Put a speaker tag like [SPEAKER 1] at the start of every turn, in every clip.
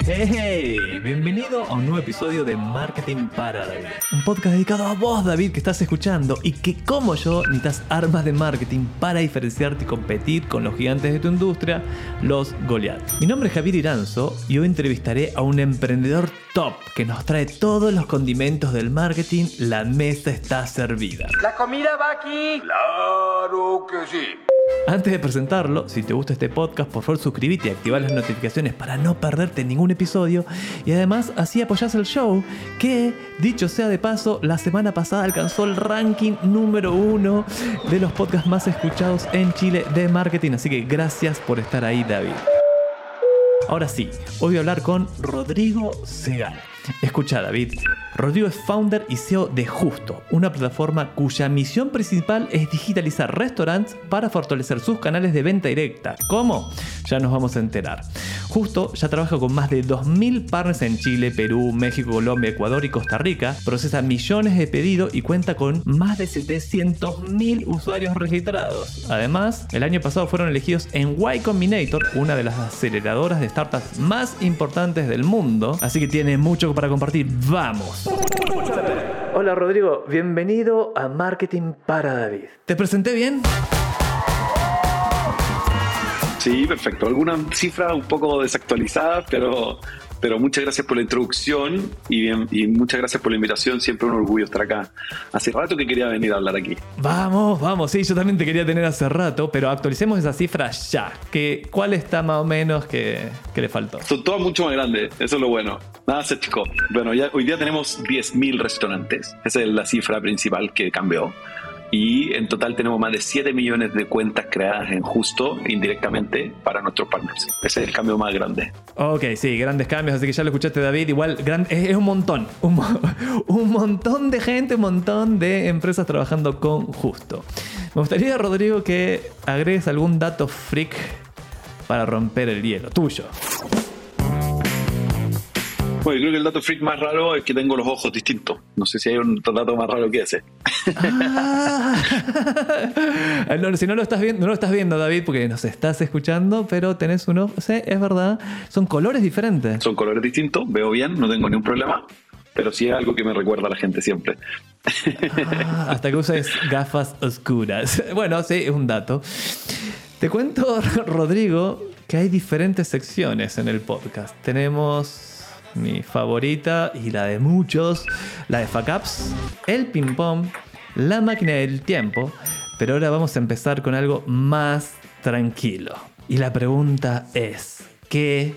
[SPEAKER 1] Hey, bienvenido a un nuevo episodio de Marketing para David. Un podcast dedicado a vos, David, que estás escuchando y que como yo necesitas armas de marketing para diferenciarte y competir con los gigantes de tu industria, los Goliath. Mi nombre es Javier Iranzo y hoy entrevistaré a un emprendedor top que nos trae todos los condimentos del marketing. La mesa está servida.
[SPEAKER 2] ¿La comida va aquí? Claro que sí.
[SPEAKER 1] Antes de presentarlo, si te gusta este podcast, por favor suscríbete y activa las notificaciones para no perderte ningún episodio. Y además así apoyás el show, que, dicho sea de paso, la semana pasada alcanzó el ranking número uno de los podcasts más escuchados en Chile de marketing. Así que gracias por estar ahí, David. Ahora sí, hoy voy a hablar con Rodrigo Segal. Escucha, David. Rodrigo es founder y CEO de Justo, una plataforma cuya misión principal es digitalizar restaurantes para fortalecer sus canales de venta directa. ¿Cómo? Ya nos vamos a enterar. Justo ya trabaja con más de 2.000 partners en Chile, Perú, México, Colombia, Ecuador y Costa Rica, procesa millones de pedidos y cuenta con más de 700.000 usuarios registrados. Además, el año pasado fueron elegidos en Y Combinator, una de las aceleradoras de startups más importantes del mundo, así que tiene mucho para compartir. ¡Vamos! Hola Rodrigo, bienvenido a Marketing para David. ¿Te presenté bien?
[SPEAKER 3] Sí, perfecto. Alguna cifra un poco desactualizada, pero, pero muchas gracias por la introducción y, bien, y muchas gracias por la invitación. Siempre un orgullo estar acá. Hace rato que quería venir a hablar aquí.
[SPEAKER 1] Vamos, vamos. Sí, yo también te quería tener hace rato, pero actualicemos esa cifra ya. Que, ¿Cuál está más o menos que, que le faltó?
[SPEAKER 3] Son todas mucho más grandes. Eso es lo bueno. Nada se chico. Bueno, ya, hoy día tenemos 10.000 restaurantes. Esa es la cifra principal que cambió. Y en total tenemos más de 7 millones de cuentas creadas en justo indirectamente para nuestros partners. Ese es el cambio más grande.
[SPEAKER 1] Ok, sí, grandes cambios, así que ya lo escuchaste David. Igual es, es, un montón, un, un, montón de gente, un montón de empresas trabajando con justo. Me gustaría, Rodrigo, que agregues algún dato freak para romper el hielo, tuyo.
[SPEAKER 3] Bueno, creo que el dato freak más raro es que tengo los ojos distintos. No sé si hay un dato más raro que ese.
[SPEAKER 1] Ah. no, si no lo estás viendo, no lo estás viendo, David, porque nos estás escuchando, pero tenés uno, sí, es verdad, son colores diferentes.
[SPEAKER 3] Son colores distintos, veo bien, no tengo ningún problema. Pero sí es algo que me recuerda a la gente siempre.
[SPEAKER 1] Ah, hasta que uses gafas oscuras. Bueno, sí, es un dato. Te cuento, Rodrigo, que hay diferentes secciones en el podcast. Tenemos mi favorita y la de muchos, la de Fuck Ups, el ping pong, la máquina del tiempo, pero ahora vamos a empezar con algo más tranquilo. Y la pregunta es, ¿qué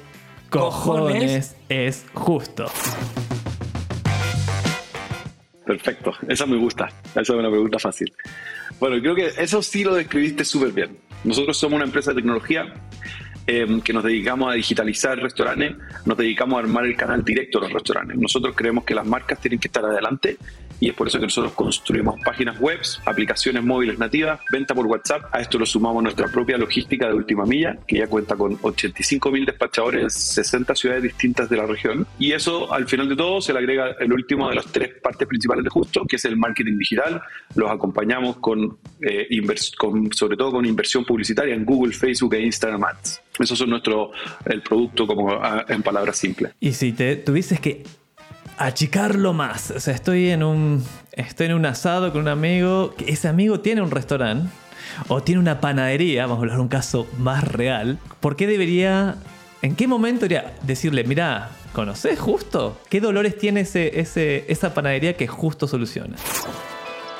[SPEAKER 1] cojones, es justo?
[SPEAKER 3] Perfecto, esa me gusta, esa es una pregunta fácil. Bueno, creo que eso sí lo describiste súper bien. Nosotros somos una empresa de tecnología eh, que nos dedicamos a digitalizar restaurantes, nos dedicamos a armar el canal directo de los restaurantes. Nosotros creemos que las marcas tienen que estar adelante y es por eso que nosotros construimos páginas web, aplicaciones móviles nativas, venta por WhatsApp. A esto lo sumamos nuestra propia logística de última milla, que ya cuenta con 85 mil despachadores en 60 ciudades distintas de la región. Y eso, al final de todo, se le agrega el último de las tres partes principales de Justo, que es el marketing digital. Los acompañamos con, eh, con sobre todo con inversión publicitaria en Google, Facebook e Instagram Ads. Eso es nuestro el producto como a, en palabras simples.
[SPEAKER 1] Y si te tuvieses que achicarlo más, o sea, estoy en un estoy en un asado con un amigo, que ese amigo tiene un restaurante o tiene una panadería, vamos a hablar de un caso más real, ¿por qué debería en qué momento debería decirle, mira, ¿conoces justo? ¿Qué dolores tiene ese, ese, esa panadería que justo soluciona?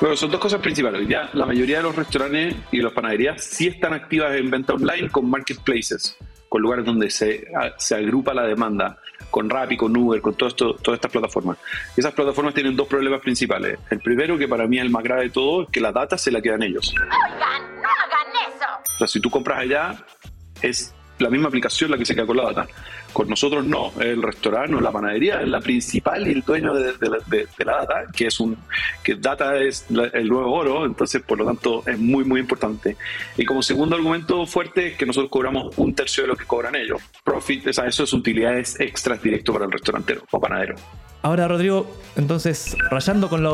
[SPEAKER 3] Bueno, son dos cosas principales. Ya la mayoría de los restaurantes y las panaderías sí están activas en venta online con marketplaces, con lugares donde se, se agrupa la demanda, con Rappi, con Uber, con todo esto, todas estas plataformas. Esas plataformas tienen dos problemas principales. El primero, que para mí es el más grave de todo, es que la data se la quedan ellos.
[SPEAKER 4] Oigan, no hagan eso.
[SPEAKER 3] O sea, si tú compras allá, es la misma aplicación la que se queda con la data.
[SPEAKER 5] Con nosotros no, el restaurante o la panadería es la principal y el dueño de, la, la, data, que es un que data es el nuevo oro, entonces por lo tanto es muy muy importante. Y como segundo argumento fuerte es que nosotros cobramos un tercio de lo que cobran ellos. Profit, o sea, eso es utilidades extras directo para el restaurantero o panadero.
[SPEAKER 1] Ahora, Rodrigo, entonces, rayando con la,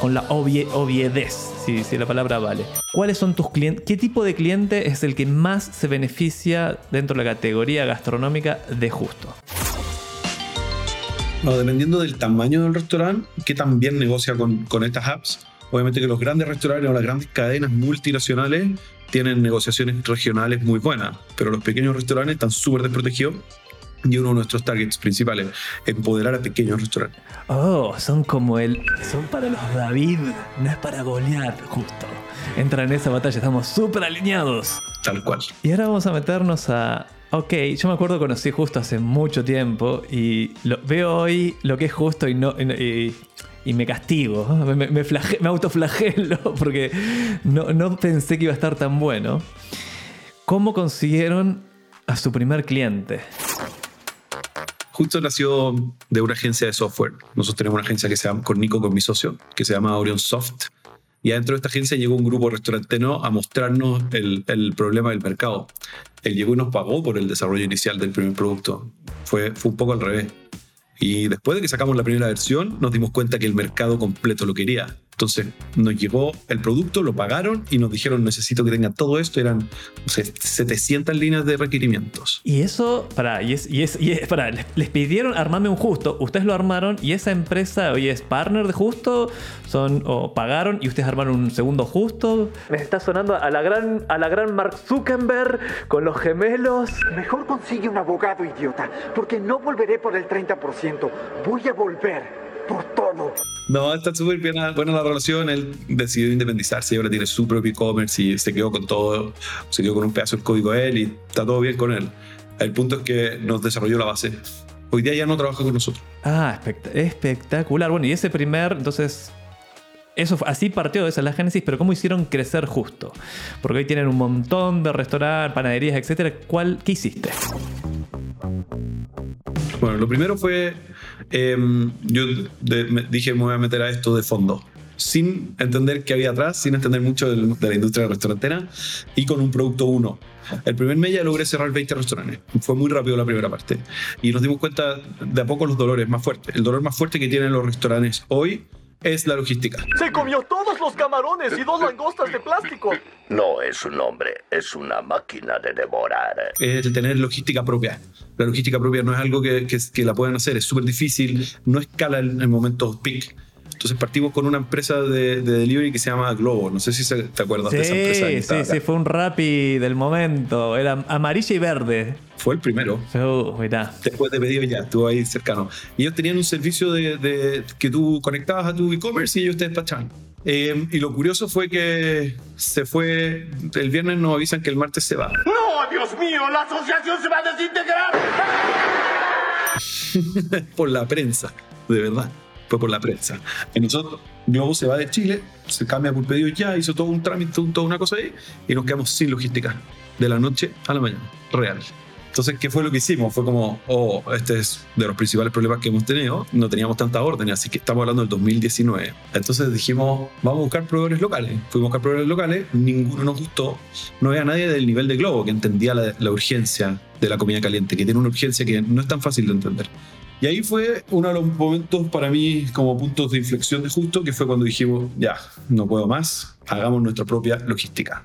[SPEAKER 1] con la obviedez, si, si, la palabra vale, ¿cuáles son tus clientes? ¿Qué tipo de cliente es el que más se beneficia dentro de la categoría gastronómica de justo?
[SPEAKER 3] No, dependiendo del tamaño del restaurante, que también negocia con, con estas apps. Obviamente que los grandes restaurantes o las grandes cadenas multinacionales tienen negociaciones regionales muy buenas, pero los pequeños restaurantes están súper desprotegidos y uno de nuestros targets principales, empoderar a pequeños restaurantes.
[SPEAKER 1] Oh, son como el... Son para los David, no es para Goliath, justo. Entra en esa batalla, estamos súper alineados.
[SPEAKER 3] Tal cual.
[SPEAKER 1] Y ahora vamos a meternos a... Ok, yo me acuerdo que conocí justo hace mucho tiempo y lo, veo hoy lo que es justo y no... Y, me castigo, me, me, autoflagelo porque no, no pensé que iba a estar tan bueno. ¿Cómo consiguieron a su primer cliente?
[SPEAKER 3] Justo nació de una agencia de software. Nosotros tenemos una agencia que se llama, con Nico, con mi socio, que se llama Orion Soft. Y adentro de esta agencia llegó un grupo restaurantero a mostrarnos el, problema del mercado. Él llegó y nos pagó por el desarrollo inicial del primer producto. Fue, fue un poco al revés. Y después de que sacamos la primera versión, nos dimos cuenta que el mercado completo lo quería. Entonces nos llegó el producto, lo pagaron y nos dijeron necesito que tenga todo esto. Eran 700 líneas de requerimientos.
[SPEAKER 1] Y eso, para, y es, y es, y es para, les, pidieron armarme un justo, ustedes lo armaron y esa empresa hoy es partner de justo, son, o pagaron y ustedes armaron un segundo justo. Me está sonando a la gran, a la gran Mark Zuckerberg con los gemelos.
[SPEAKER 6] Mejor consigue un abogado idiota, porque no volveré por el 30%. Voy a volver por todo.
[SPEAKER 3] No, está súper buena, buena la relación. Él decidió independizarse y ahora tiene su propio e-commerce y se quedó con todo, se quedó con un pedazo del código él y está todo bien con él. El punto es que nos desarrolló la base. Hoy día ya no trabaja con nosotros.
[SPEAKER 1] Ah, espectacular. Bueno, y ese primer, entonces, eso así partió de esa la génesis, pero ¿cómo hicieron crecer justo? Porque hoy tienen un montón de restaurantes, panaderías, etcétera. ¿Cuál, ¿Qué hiciste?
[SPEAKER 3] Bueno, lo primero fue, em, yo me dije me voy a meter a esto de fondo, sin entender qué había atrás, sin entender mucho de, la industria restaurantera y con un producto uno. El primer mes ya logré cerrar 20 restaurantes. Fue muy rápido la primera parte. Y nos dimos cuenta de a poco los dolores más fuertes. El dolor más fuerte que tienen los restaurantes hoy es la logística.
[SPEAKER 7] Se comió todos los camarones y dos langostas de plástico.
[SPEAKER 2] No es un hombre, es una máquina de devorar.
[SPEAKER 3] Es el tener logística propia. La logística propia no es algo que, que, la puedan hacer, es súper difícil, no escala en, en momentos peak. Entonces partimos con una empresa de, delivery que se llama Globo. No sé si te acuerdas de esa
[SPEAKER 1] empresa. Sí, sí, fue un Rappi del momento. Era amarilla y verde.
[SPEAKER 3] Fue el primero.
[SPEAKER 1] Uh,
[SPEAKER 3] Después de pedido ya, estuvo ahí cercano. Y ellos tenían un servicio de, que tú conectabas a tu e-commerce y ellos te despachaban. Eh, y lo curioso fue que se fue. El viernes nos avisan que el martes se va.
[SPEAKER 7] ¡No, Dios mío! ¡La asociación se va a
[SPEAKER 3] desintegrar! Por la prensa, de verdad fue por la prensa. Y nosotros, Globo se va de Chile, se cambia por pedido ya, hizo todo un trámite, toda una cosa ahí, y nos quedamos sin logística, de la noche a la mañana, real. Entonces, ¿qué fue lo que hicimos? Fue como, oh, este es de los principales problemas que hemos tenido. No teníamos tantas órdenes, así que estamos hablando del 2019. Entonces dijimos, vamos a buscar proveedores locales. Fuimos a buscar proveedores locales, ninguno nos gustó. No había nadie del nivel de Globo que entendía la, la urgencia de la comida caliente, que tiene una urgencia que no es tan fácil de entender. Y ahí fue uno de los momentos para mí como puntos de inflexión de justo, que fue cuando dijimos, ya, no puedo más, hagamos nuestra propia logística.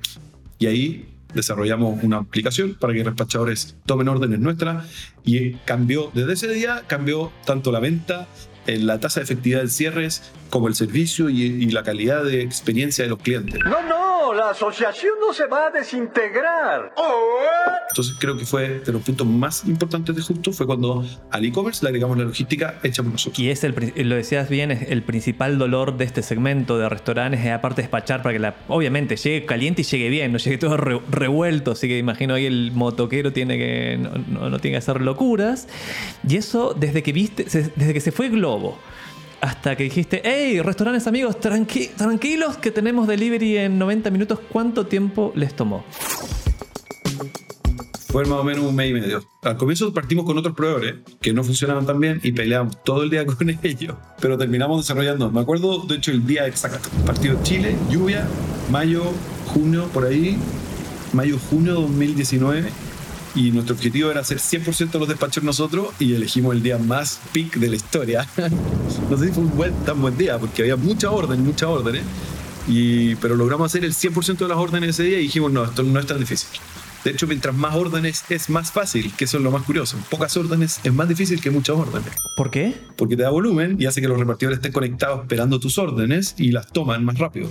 [SPEAKER 3] Y ahí desarrollamos una aplicación para que despachadores tomen órdenes nuestras y cambió, desde ese día cambió tanto la venta, en la tasa de efectividad de cierres, como el servicio y, la calidad de experiencia de los clientes.
[SPEAKER 7] No, no, la asociación no se va a desintegrar.
[SPEAKER 3] Entonces creo que fue de los puntos más importantes de Justo, fue cuando al e-commerce le agregamos la logística hecha por nosotros.
[SPEAKER 1] Y es el, lo decías bien, es el principal dolor de este segmento de restaurantes, es aparte despachar para que la, obviamente llegue caliente y llegue bien, no llegue todo revuelto, así que imagino ahí el motoquero tiene que, no, no, tiene que hacer locuras. Y eso desde que viste, desde que se fue Globo hasta que dijiste, hey, restaurantes amigos, tranquilos que tenemos delivery en 90 minutos. ¿Cuánto tiempo les tomó?
[SPEAKER 3] Fue más o menos un mes y medio. Al comienzo partimos con otros proveedores que no funcionaban tan bien y peleamos todo el día con ellos, pero terminamos desarrollando. Me acuerdo, de hecho, el día exacto. Partido Chile, lluvia, mayo, junio, por ahí, mayo, junio 2019. Y nuestro objetivo era hacer 100% de los despachos nosotros y elegimos el día más peak de la historia. no sé si fue un buen, tan buen día porque había mucha orden, muchas órdenes. Y, pero logramos hacer el 100% de las órdenes ese día y dijimos, no, esto no es tan difícil. De hecho, mientras más órdenes es más fácil, que eso es lo más curioso. Pocas órdenes es más difícil que muchas órdenes.
[SPEAKER 1] ¿Por qué?
[SPEAKER 3] Porque te da volumen y hace que los repartidores estén conectados esperando tus órdenes y las toman más rápido.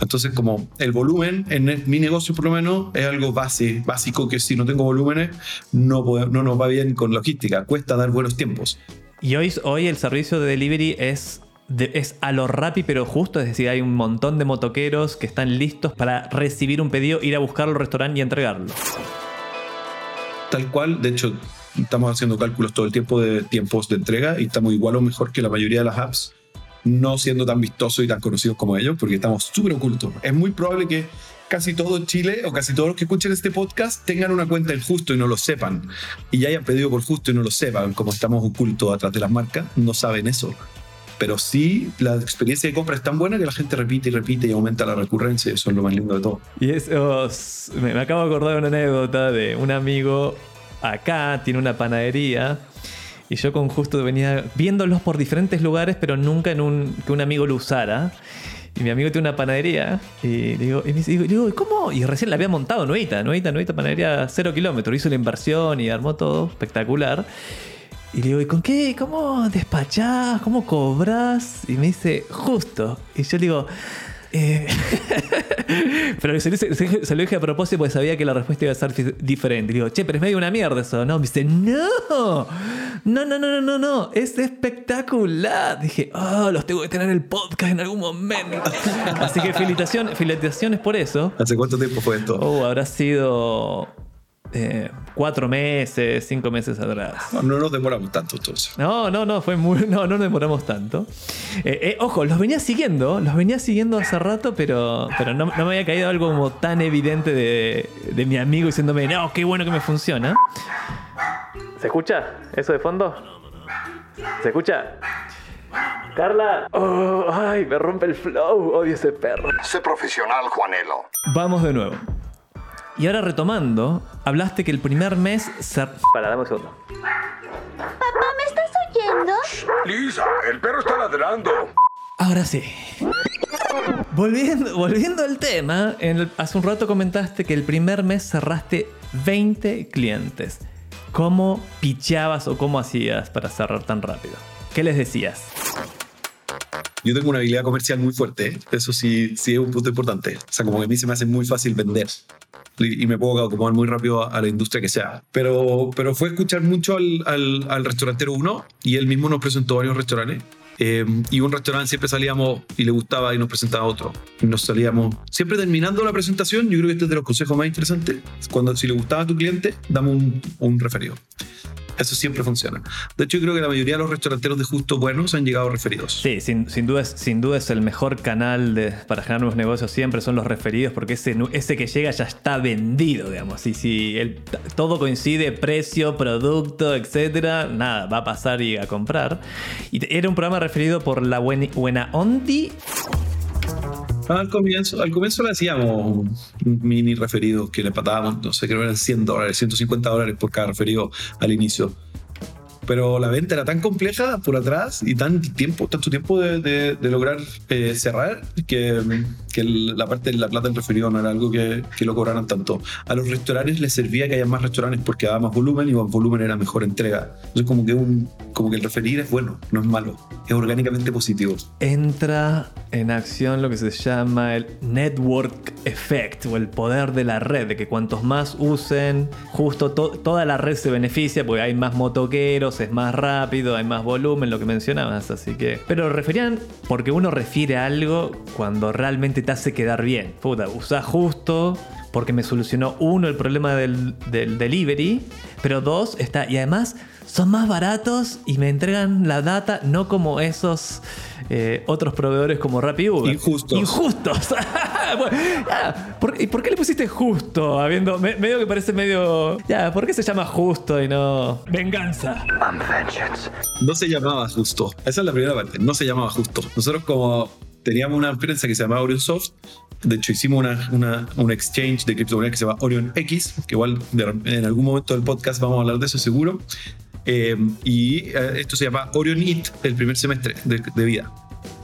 [SPEAKER 3] Entonces, como el volumen en mi negocio por lo menos es algo base, básico que si no tengo volúmenes no, no nos va bien con logística. Cuesta dar buenos tiempos.
[SPEAKER 1] Y hoy, hoy el servicio de delivery es, es a lo rápido pero justo, es decir, hay un montón de motoqueros que están listos para recibir un pedido, ir a buscarlo al restaurante y entregarlo.
[SPEAKER 3] Tal cual, de hecho, estamos haciendo cálculos todo el tiempo de tiempos de entrega y estamos igual o mejor que la mayoría de las apps, no siendo tan vistosos y tan conocidos como ellos, porque estamos súper ocultos. Es muy probable que casi todo Chile o casi todos los que escuchen este podcast tengan una cuenta en Justo y no lo sepan. Y ya hayan pedido por Justo y no lo sepan, como estamos ocultos atrás de las marcas, no saben eso. Pero sí, la experiencia de compra es tan buena que la gente repite y repite y aumenta la recurrencia. y Eso es lo más lindo de todo.
[SPEAKER 1] Y eso, s- me, acabo de acordar de una anécdota de un amigo acá, tiene una panadería. Y yo con justo venía viéndolos por diferentes lugares, pero nunca en un que un amigo lo usara. Y mi amigo tiene una panadería. Y digo, y me dice- digo, digo, ¿y ¿cómo? Y recién la había montado, nuevita, nuevita, nuevita panadería, cero kilómetros. Hizo la inversión y armó todo, espectacular. Y le digo, ¿y con qué? ¿Cómo despachás? ¿Cómo cobras? Y me dice, justo. Y yo le digo, eh, pero se lo, hice- se- se lo dije a propósito porque sabía que la respuesta iba a ser diferente. Digo, che, pero es medio una mierda eso, ¿no? Me dice, no, no, no, no, no, no, no, es espectacular. Dije, oh, los tengo que tener en el podcast en algún momento. Así que felicitaciones, felicitaciones por eso.
[SPEAKER 3] ¿Hace cuánto tiempo fue esto?
[SPEAKER 1] Oh, habrá sido eh, cuatro meses, cinco meses atrás.
[SPEAKER 3] No, no nos demoramos tanto entonces.
[SPEAKER 1] No, no, no, fue muy. No, no nos demoramos tanto. Eh, eh, ojo, los venía siguiendo, los venía siguiendo hace rato, pero, pero no, no me había caído algo como tan evidente de, de mi amigo diciéndome, no, qué bueno que me funciona. ¿Se escucha eso de fondo? ¿Se escucha? Carla, oh, ay, me rompe el flow, odio ese perro.
[SPEAKER 2] Sé profesional, Juanelo.
[SPEAKER 1] Vamos de nuevo. Y ahora retomando, hablaste que el primer mes se... Para, dame un segundo.
[SPEAKER 4] Papá, ¿me estás oyendo?
[SPEAKER 2] Lisa, el perro está ladrando.
[SPEAKER 1] Ahora sí. Volviendo, volviendo al tema, en el- hace un rato comentaste que el primer mes cerraste 20 clientes. ¿Cómo pichabas o cómo hacías para cerrar tan rápido? ¿Qué les decías?
[SPEAKER 3] Yo tengo una habilidad comercial muy fuerte, ¿eh? eso sí, sí es un punto importante. O sea, como que a mí se me hace muy fácil vender y, me puedo acomodar muy rápido a la industria que sea. Pero, pero fue escuchar mucho al, al, al restaurantero uno y él mismo nos presentó varios restaurantes. Eh, y un restaurante siempre salíamos y le gustaba y nos presentaba otro. Y nos salíamos siempre terminando la presentación. Yo creo que este es de los consejos más interesantes. Cuando si le gustaba a tu cliente, dame un, un referido. Eso siempre funciona. De hecho, yo creo que la mayoría de los restauranteros de justo buenos han llegado referidos.
[SPEAKER 1] Sí, sin, duda, sin duda es el mejor canal para generar nuevos negocios siempre son los referidos porque ese, que llega ya está vendido, digamos. Y si el- todo coincide, precio, producto, etcétera, nada, va a pasar y a comprar. Era un programa referido por la buena Ondi.
[SPEAKER 3] Al comienzo, al comienzo le hacíamos mini referidos que le patábamos, no sé, creo que eran 100 dólares, 150 dólares por cada referido al inicio. Pero la venta era tan compleja por atrás y tan tiempo, tanto tiempo de, de- lograr eh, cerrar que, la parte de la plata del referido no era algo que, que lo cobraran tanto. A los restaurantes les servía que haya más restaurantes porque daba más volumen y más volumen era mejor entrega. Entonces como que, un, como que el referir es bueno, no es malo, es orgánicamente positivo.
[SPEAKER 1] entra en acción lo que se llama el network effect o el poder de la red, de que cuantos más usen, justo to- toda la red se beneficia porque hay más motoqueros, es más rápido, hay más volumen, lo que mencionabas, así que... Pero referían porque uno refiere a algo cuando realmente te hace quedar bien. Puta, usa justo porque me solucionó uno el problema del delivery, pero dos está y además son más baratos y me entregan la data no como esos eh, otros proveedores como Rappi Uber.
[SPEAKER 3] Injustos.
[SPEAKER 1] Injustos. Ya, bueno, ya. ¿Por, ¿Y por qué le pusiste justo? Habiendo, me- medio que parece medio. Ya, ¿por qué se llama justo y no. Venganza?
[SPEAKER 6] I'm vengeance.
[SPEAKER 3] No se llamaba justo. Esa es la primera parte. No se llamaba justo. Nosotros como teníamos una empresa que se llamaba Orion Soft, de hecho hicimos una, una- un exchange de criptomonedas que se llama Orion X, que igual de- en algún momento del podcast vamos a hablar de eso seguro. Eh, y eh, esto se llama Orion It el primer semestre de, vida.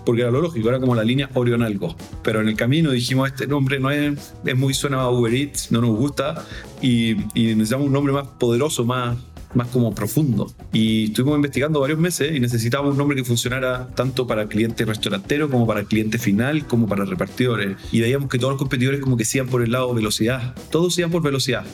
[SPEAKER 3] Porque era lo lógico, era como la línea Orion algo. Pero en el camino dijimos, este nombre no es, es muy suena a Uber Eats, no nos gusta. Y, y necesitamos un nombre más poderoso, más, más como profundo. Y estuvimos investigando varios meses y necesitábamos un nombre que funcionara tanto para cliente restaurantero como para cliente final, como para repartidores. Y veíamos que todos los competidores como que se iban por el lado velocidad. Todos se iban por velocidad.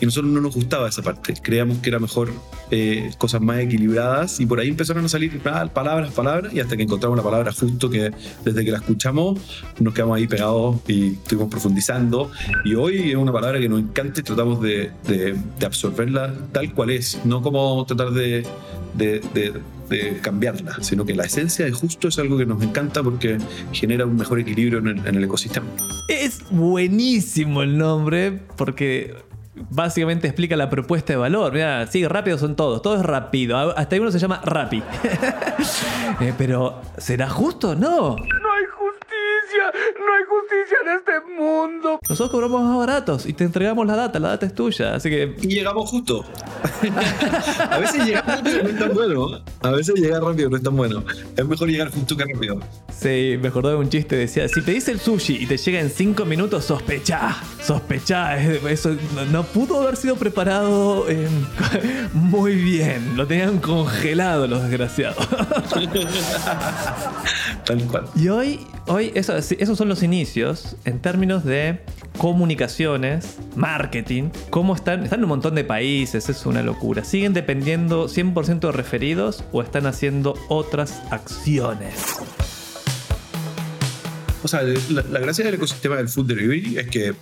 [SPEAKER 3] Y nosotros no nos gustaba esa parte. Creíamos que era mejor eh, cosas más equilibradas y por ahí empezaron a salir palabras, palabras y hasta que encontramos la palabra justo que desde que la escuchamos nos quedamos ahí pegados y estuvimos profundizando. Y hoy es una palabra que nos encanta y tratamos de, de- absorberla tal cual es, no como tratar de- de- de cambiarla, sino que la esencia de justo es algo que nos encanta porque genera un mejor equilibrio en el- en el ecosistema.
[SPEAKER 1] Es buenísimo el nombre porque básicamente explica la propuesta de valor. Mira, sí, rápido son todos, todo es rápido. Hasta uno se llama Rappi. Eh, pero, ¿será justo? No.
[SPEAKER 2] No hay justicia, no hay justicia en este mundo.
[SPEAKER 1] Nosotros cobramos más baratos y te entregamos la data, la data es tuya. Así que
[SPEAKER 3] Y llegamos justo. a veces llegar rápido no es tan bueno. A veces llegar rápido no es tan bueno. Es mejor llegar justo que rápido.
[SPEAKER 1] Sí, me acordé de un chiste, decía, si pedís el sushi y te llega en 5 minutos, sospechá, sospechá, es- eso no, no pudo haber sido preparado eh, muy bien, lo tenían congelado los desgraciados.
[SPEAKER 3] Tal cual.
[SPEAKER 1] Y hoy, hoy eso- esos son los inicios en términos de comunicaciones, marketing, cómo están, están en un montón de países, es una locura. ¿Siguen dependiendo 100% de referidos o están haciendo otras acciones?
[SPEAKER 3] O sea, la, gracia del ecosistema del food delivery es que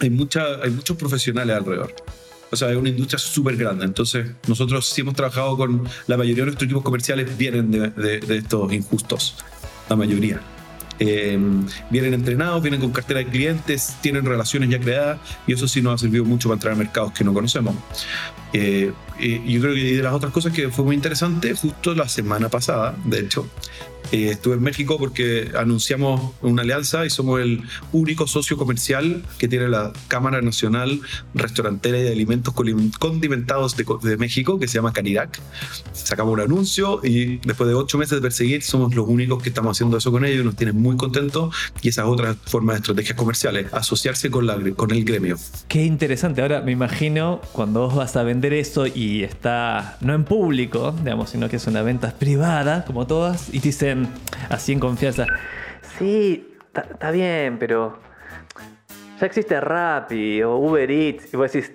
[SPEAKER 3] hay, mucha, hay muchos profesionales alrededor. O sea, es una industria súper grande. Entonces, nosotros sí hemos trabajado con la mayoría de nuestros equipos comerciales vienen de estos injustos. La mayoría. Eh, vienen entrenados, vienen con cartera de clientes, tienen relaciones ya creadas y eso sí nos ha servido mucho para entrar a mercados que no conocemos. Eh, yo creo que de las otras cosas que fue muy interesante, justo la semana pasada, de hecho, eh, estuve en México porque anunciamos una alianza y somos el único socio comercial que tiene la Cámara Nacional Restaurantera y de Alimentos Condimentados de, de México, que se llama Canirac. Sacamos un anuncio y después de ocho meses de perseguir, somos los únicos que estamos haciendo eso con ellos y nos tienen muy contentos. Y esa es otra forma de estrategias comerciales, asociarse con, la, con el gremio.
[SPEAKER 1] Qué interesante. Ahora me imagino cuando vos vas a vender eso y está no en público, digamos, sino que es una venta privada, como todas, y te dicen así en confianza: Sí, está bien, pero ya existe Rappi o Uber Eats. Y vos decís: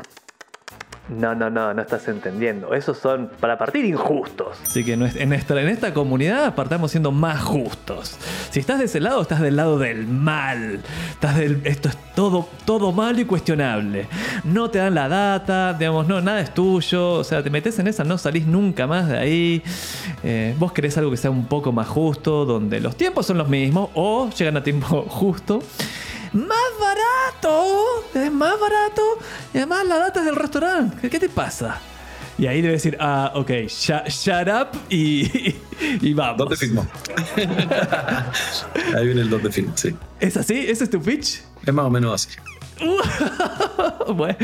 [SPEAKER 1] No, no, no, no estás entendiendo. Esos son para partir injustos. Así que en esta, en esta comunidad partamos siendo más justos. Si estás de ese lado, estás del lado del mal. Estás del, esto es todo, todo malo y cuestionable. No te dan la data, digamos, no, nada es tuyo. O sea, te metes en esa, no salís nunca más de ahí. Eh, vos querés algo que sea un poco más justo, donde los tiempos son los mismos o llegan a tiempo justo. Más barato, es más barato y además la data es del restaurante. ¿Qué, te pasa? Y ahí debe decir, ah, ok, shut, shut up y, y vamos.
[SPEAKER 3] ¿Dónde firmó? Ahí viene el dónde firmó, sí.
[SPEAKER 1] ¿Es así? ¿Ese es tu pitch?
[SPEAKER 3] Es más o menos así.
[SPEAKER 1] bueno,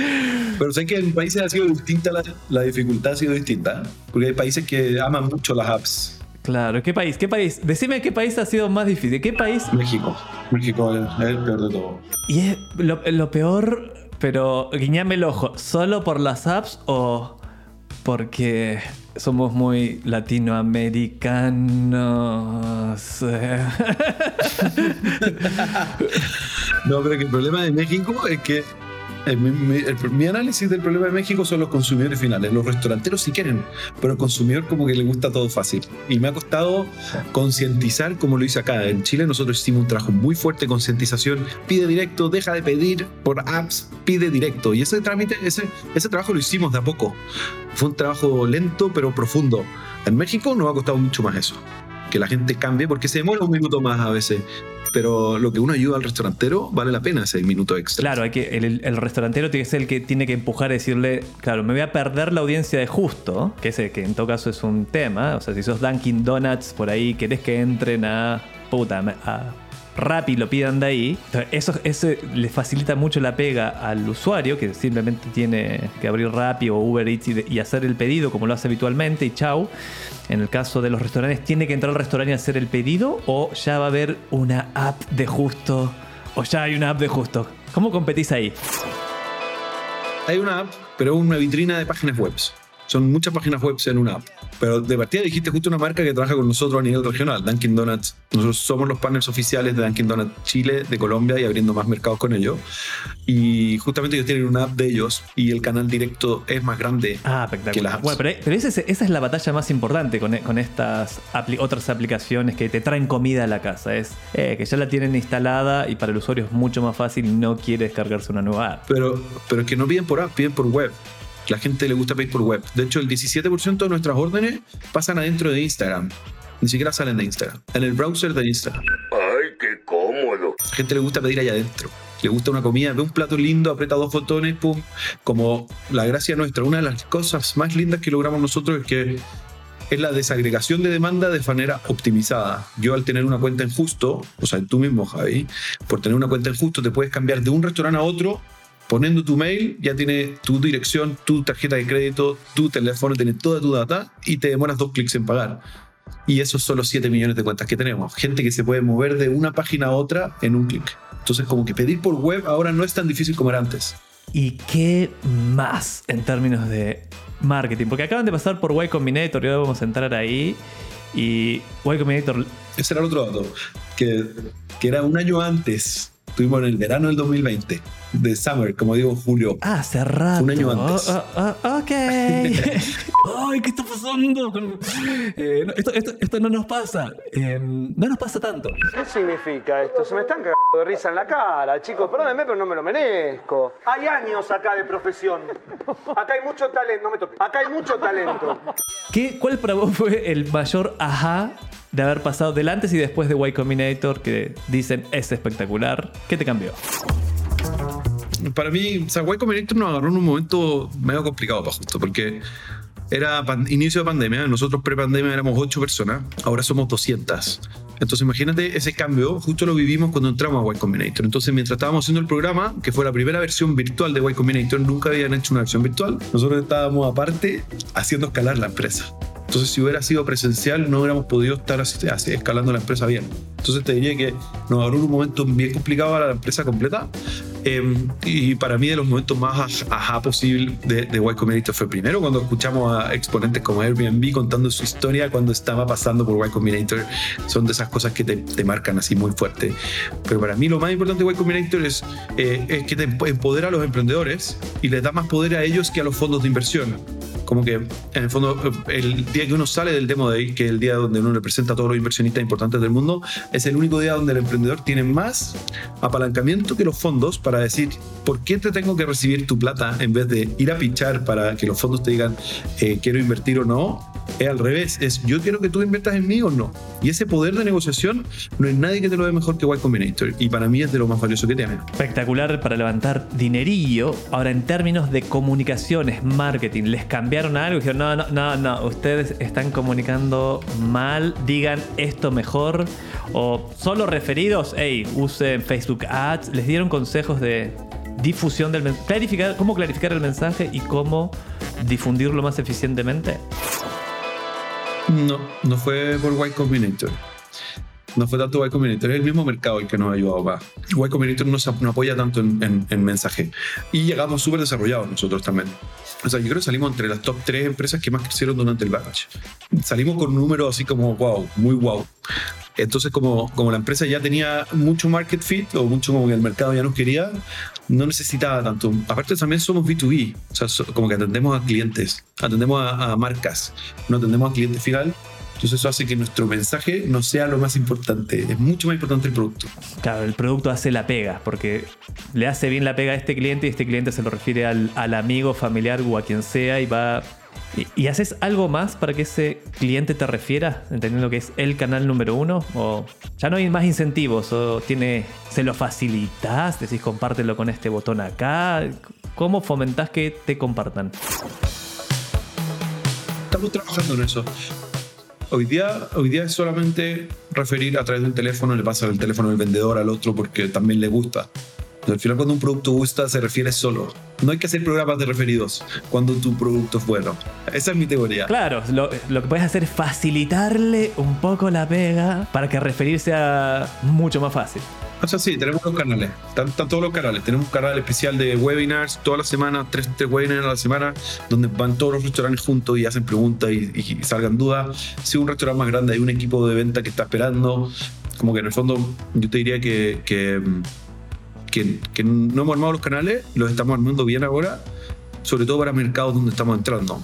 [SPEAKER 3] Pero sé que en países ha sido distinta, la, la dificultad ha sido distinta. Porque hay países que aman mucho las apps.
[SPEAKER 1] claro, ¿qué país? ¿Qué país? Decime qué país ha sido más difícil. ¿Qué país?
[SPEAKER 3] México. México es es el peor de todo.
[SPEAKER 1] Y es lo, lo peor, pero guiñame el ojo, ¿solo por las apps o porque somos muy latinoamericanos?
[SPEAKER 3] No, pero que el problema de México es que mi, análisis del problema de México son los consumidores finales. Los restauranteros sí quieren, pero el consumidor como que le gusta todo fácil. Y me ha costado concientizar como lo hice acá. En Chile nosotros hicimos un trabajo muy fuerte de concientización. Pide directo, deja de pedir por apps, pide directo. Y ese trámite, ese trabajo lo hicimos de a poco. Fue un trabajo lento pero profundo. En México nos ha costado mucho más eso. Que la gente cambie, porque se demora un minuto más a veces. Pero lo que uno ayuda al restaurantero vale la pena ese minuto extra.
[SPEAKER 1] Claro, hay que, el, restaurantero tiene que ser el que tiene que empujar y decirle, claro, me voy a perder la audiencia de justo, que, ese, que en todo caso es un tema. O sea, si sos Dunkin' Donuts por ahí, querés que entren a puta, a Rappi lo pidan de ahí. Eso, eso le facilita mucho la pega al usuario que simplemente tiene que abrir Rappi o Uber Eats y, y hacer el pedido como lo hace habitualmente y chau. En el caso de los restaurantes, ¿tiene que entrar al restaurante y hacer el pedido o ya va a haber una app de justo? O ya hay una app de justo. ¿Cómo competís ahí?
[SPEAKER 3] Hay una app, pero una vitrina de páginas web. Son muchas páginas web en una app. Pero de partida dijiste justo una marca que trabaja con nosotros a nivel regional, Dunkin' Donuts. Nosotros somos los partners oficiales de Dunkin' Donuts Chile, de Colombia y abriendo más mercados con ellos. Y justamente ellos tienen una app de ellos y el canal directo es más grande
[SPEAKER 1] Ah,
[SPEAKER 3] que las apps.
[SPEAKER 1] Bueno, pero, pero esa, es, esa es la batalla más importante con, con estas apli- otras aplicaciones que te traen comida a la casa. Es eh, que ya la tienen instalada y para el usuario es mucho más fácil y no quiere descargarse una nueva app.
[SPEAKER 3] Pero, pero es que no piden por app, piden por web. La gente le gusta pedir por web. De hecho, el 17% de nuestras órdenes pasan adentro de Instagram. Ni siquiera salen de Instagram. En el browser de Instagram.
[SPEAKER 2] Ay, qué cómodo.
[SPEAKER 3] La gente le gusta pedir allá adentro. Le gusta una comida, ve un plato lindo, aprieta dos botones, pum. Como la gracia nuestra, una de las cosas más lindas que logramos nosotros es que es la desagregación de demanda de manera optimizada. Yo al tener una cuenta en Justo, o sea, tú mismo, Javi, por tener una cuenta en Justo te puedes cambiar de un restaurante a otro poniendo tu mail, ya tiene tu dirección, tu tarjeta de crédito, tu teléfono, tiene toda tu data y te demoras dos clics en pagar. Y esos son los 7 millones de cuentas que tenemos. Gente que se puede mover de una página a otra en un clic. Entonces, como que pedir por web ahora no es tan difícil como era antes.
[SPEAKER 1] ¿Y qué más en términos de marketing? Porque acaban de pasar por Y Combinator y ahora vamos a entrar ahí. Y Y Combinator
[SPEAKER 3] Ese era el otro dato. Que, que era un año antes. Estuvimos en el verano del 2020. De Summer, como digo, julio.
[SPEAKER 1] Ah, hace rato.
[SPEAKER 3] Un año antes.
[SPEAKER 1] Ah, ok. Ay, ¿qué está pasando? Eh, no, esto, esto- esto no nos pasa. Eh, no nos pasa tanto.
[SPEAKER 7] ¿Qué significa esto? Se me están cagando de risa en la cara, chicos. Perdónenme, pero no me lo merezco. Hay años acá de profesión. Acá hay mucho talento. No me toques. Acá hay mucho talento.
[SPEAKER 1] ¿Qué, ¿Cuál para vos fue el mayor ajá de haber pasado del antes y después de Y Combinator que dicen es espectacular? ¿Qué te cambió?
[SPEAKER 3] Para mí, o sea, Y Combinator nos agarró en un momento medio complicado para justo, porque era inicio de pandemia. Nosotros pre-pandemia éramos 8 personas, ahora somos 200. Entonces, imagínate ese cambio, justo lo vivimos cuando entramos a Y Combinator. Entonces, mientras estábamos haciendo el programa, que fue la primera versión virtual de Y Combinator, nunca habían hecho una versión virtual, nosotros estábamos aparte haciendo escalar la empresa. Entonces, si hubiera sido presencial, no hubiéramos podido estar así, así, escalando la empresa bien. Entonces, te diría que nos en un momento bien complicado para la empresa completa. Eh, y para mí, de los momentos más ajá posible de, de Y Combinator fue primero cuando escuchamos a exponentes como Airbnb contando su historia cuando estaba pasando por Y Combinator. Son de esas cosas que te, te marcan así muy fuerte. Pero para mí, lo más importante de Y Combinator es, eh, es que te emp- empodera a los emprendedores y les da más poder a ellos que a los fondos de inversión como que en el fondo el día que uno sale del demo day, que es el día donde uno representa a todos los inversionistas importantes del mundo, es el único día donde el emprendedor tiene más apalancamiento que los fondos para decir, ¿por qué te tengo que recibir tu plata en vez de ir a pichar para que los fondos te digan, eh, quiero invertir o no? Es al revés, es yo quiero que tú inviertas en mí o no. Y ese poder de negociación no hay nadie que te lo dé mejor que Y Combinator. Y para mí es de lo más valioso que tiene.
[SPEAKER 1] Espectacular para levantar dinerillo. Ahora, en términos de comunicaciones, marketing, ¿les cambiaron algo? Dijeron, no, no, no, no, ustedes están comunicando mal, digan esto mejor. O solo referidos, hey, usen Facebook Ads. ¿Les dieron consejos de difusión del mensaje? Clarificar, ¿Cómo clarificar el mensaje y cómo difundirlo más eficientemente?
[SPEAKER 3] No, no fue por Y Combinator. No fue tanto Y Combinator, es el mismo mercado el que nos ha ayudado más. Y Combinator no, se- no apoya tanto en, en- en mensaje. Y llegamos súper desarrollados nosotros también. O sea, yo creo que salimos entre las top 3 empresas que más crecieron durante el batch. Salimos con números así como wow, muy wow. Entonces, como, como la empresa ya tenía mucho market fit o mucho como que el mercado ya nos quería, no necesitaba tanto. Aparte, también somos B2B, o sea, como que atendemos a clientes, atendemos a, a marcas, no atendemos a cliente final. Entonces, eso hace que nuestro mensaje no sea lo más importante, es mucho más importante el producto.
[SPEAKER 1] Claro, el producto hace la pega, porque le hace bien la pega a este cliente y este cliente se lo refiere al, al amigo, familiar o a quien sea y va ¿Y, y haces algo más para que ese cliente te refiera, entendiendo que es el canal número uno? ¿O ya no hay más incentivos? ¿O tiene, se lo facilitas? ¿Decís compártelo con este botón acá? ¿Cómo fomentás que te compartan?
[SPEAKER 3] Estamos trabajando en eso. Hoy día, hoy día es solamente referir a través del teléfono, le pasa el teléfono del vendedor al otro porque también le gusta. Al final, cuando un producto gusta, se refiere solo. No hay que hacer programas de referidos cuando tu producto es bueno. Esa es mi teoría.
[SPEAKER 1] Claro, lo, lo que puedes hacer es facilitarle un poco la pega para que referir sea mucho más fácil.
[SPEAKER 3] O sea, sí, tenemos los canales. Están, todos los canales. Tenemos un canal especial de webinars toda la semana, tres, tres webinars a la semana, donde van todos los restaurantes juntos y hacen preguntas y, salgan dudas. Si un restaurante más grande, hay un equipo de venta que está esperando. Como que en el fondo, yo te diría que, que, que, no hemos armado los canales, los estamos armando bien ahora, sobre todo para mercados donde estamos entrando.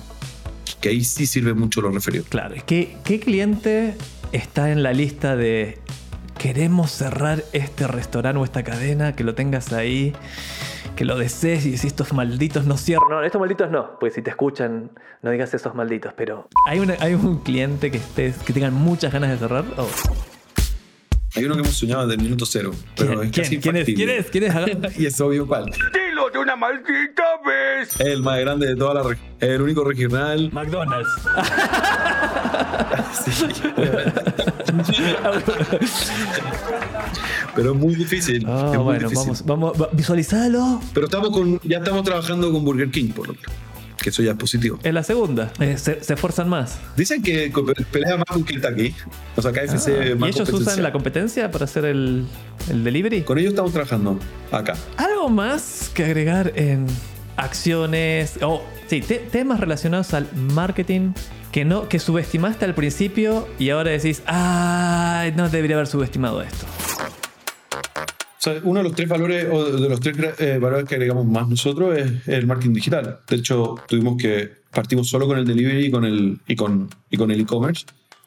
[SPEAKER 3] Que ahí sí sirven mucho los referidos.
[SPEAKER 1] Claro, ¿y ¿qué, qué cliente está en la lista de queremos cerrar este restaurante o esta cadena, que lo tengas ahí, que lo desees y decís estos malditos no cierran? No, estos malditos no, pues si te escuchan, no digas esos malditos, pero ¿hay, una- hay un cliente que, estés, que tengan muchas ganas de cerrar? Oh.
[SPEAKER 3] Hay uno que hemos soñado desde el minuto cero, pero
[SPEAKER 1] ¿Quién,
[SPEAKER 3] es casi
[SPEAKER 1] quién, es? ¿Quién es? ¿Quién es?
[SPEAKER 3] y es obvio cuál.
[SPEAKER 2] Dilo de una maldita vez.
[SPEAKER 3] Es el más grande de toda la región. El único regional.
[SPEAKER 1] McDonald's.
[SPEAKER 3] Pero es muy difícil.
[SPEAKER 1] Ah,
[SPEAKER 3] es muy
[SPEAKER 1] bueno,
[SPEAKER 3] difícil.
[SPEAKER 1] vamos, vamos, va- visualizalo.
[SPEAKER 3] Pero estamos con, ya estamos trabajando con Burger King, por ejemplo. Que eso ya es positivo.
[SPEAKER 1] En la segunda, eh, se, se esfuerzan más.
[SPEAKER 3] Dicen que pelea más con Kentucky. O sea, KFC
[SPEAKER 1] Ah,
[SPEAKER 3] es
[SPEAKER 1] ¿Y
[SPEAKER 3] más
[SPEAKER 1] ellos usan la competencia para hacer el, el delivery?
[SPEAKER 3] Con ellos estamos trabajando acá.
[SPEAKER 1] ¿Algo más que agregar en acciones? Oh, sí, te- temas relacionados al marketing que no que subestimaste al principio y ahora decís, ah, no debería haber subestimado esto.
[SPEAKER 3] Uno de los tres valores, o de los tres eh, valores que agregamos más nosotros es el marketing digital. De hecho, tuvimos que partimos solo con el delivery y con el y con y con el e-commerce,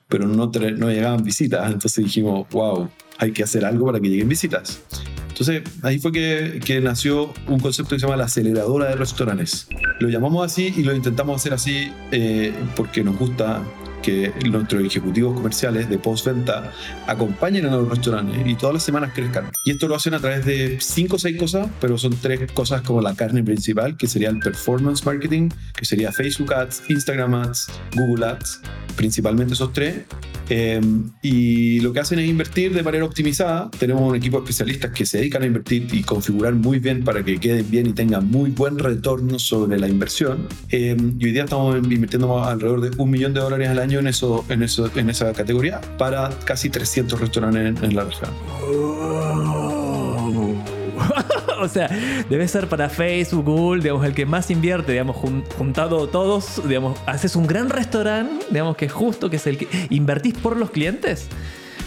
[SPEAKER 3] pero no, no llegaban visitas. Entonces dijimos, wow, hay que hacer algo para que lleguen visitas. Entonces, ahí fue que, que nació un concepto que se llama la aceleradora de restaurantes. Lo llamamos así y lo intentamos hacer así eh, porque nos gusta que nuestros ejecutivos comerciales de postventa acompañen a los restaurantes y todas las semanas crezcan. Y esto lo hacen a través de cinco o seis cosas, pero son tres cosas como la carne principal, que sería el performance marketing, que sería Facebook Ads, Instagram Ads, Google Ads, principalmente esos tres. Eh, y lo que hacen es invertir de manera optimizada. Tenemos un equipo de especialistas que se dedican a invertir y configurar muy bien para que queden bien y tengan muy buen retorno sobre la inversión. Eh, y hoy día estamos invirtiendo alrededor de un millón de dólares al año en, eso, en, eso, en esa categoría para casi 300 restaurantes en, la región.
[SPEAKER 1] o sea, debe ser para Facebook, Google, digamos, el que más invierte, digamos, jun- juntado todos, digamos, haces un gran restaurante, digamos, que justo que es el que invertís por los clientes.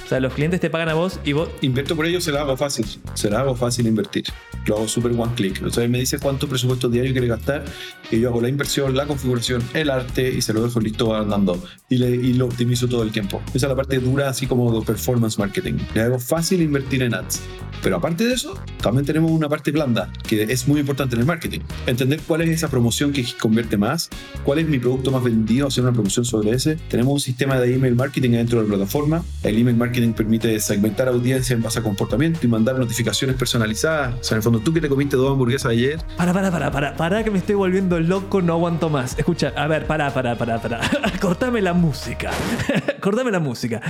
[SPEAKER 1] O sea, los clientes te pagan a vos y vos
[SPEAKER 3] Invierto por ello, se la hago fácil. Se la hago fácil invertir. Lo hago súper one click. O sea, él me dice cuánto presupuesto diario quiere gastar y yo hago la inversión, la configuración, el arte y se lo dejo listo andando. Y, le, y lo optimizo todo el tiempo. Esa es la parte dura, así como de performance marketing. Le hago fácil invertir en ads. Pero aparte de eso, también tenemos una parte blanda que es muy importante en el marketing. Entender cuál es esa promoción que convierte más, cuál es mi producto más vendido, hacer una promoción sobre ese. Tenemos un sistema de email marketing dentro de la plataforma. El email marketing permite segmentar audiencia en base a comportamiento y mandar notificaciones personalizadas. O sea, en el fondo, tú que te comiste dos hamburguesas ayer,
[SPEAKER 1] Para, para, para, para, para que me estoy volviendo loco, no aguanto más. Escucha, a ver, para, para, para, para. Cortame la música. Cortame la música.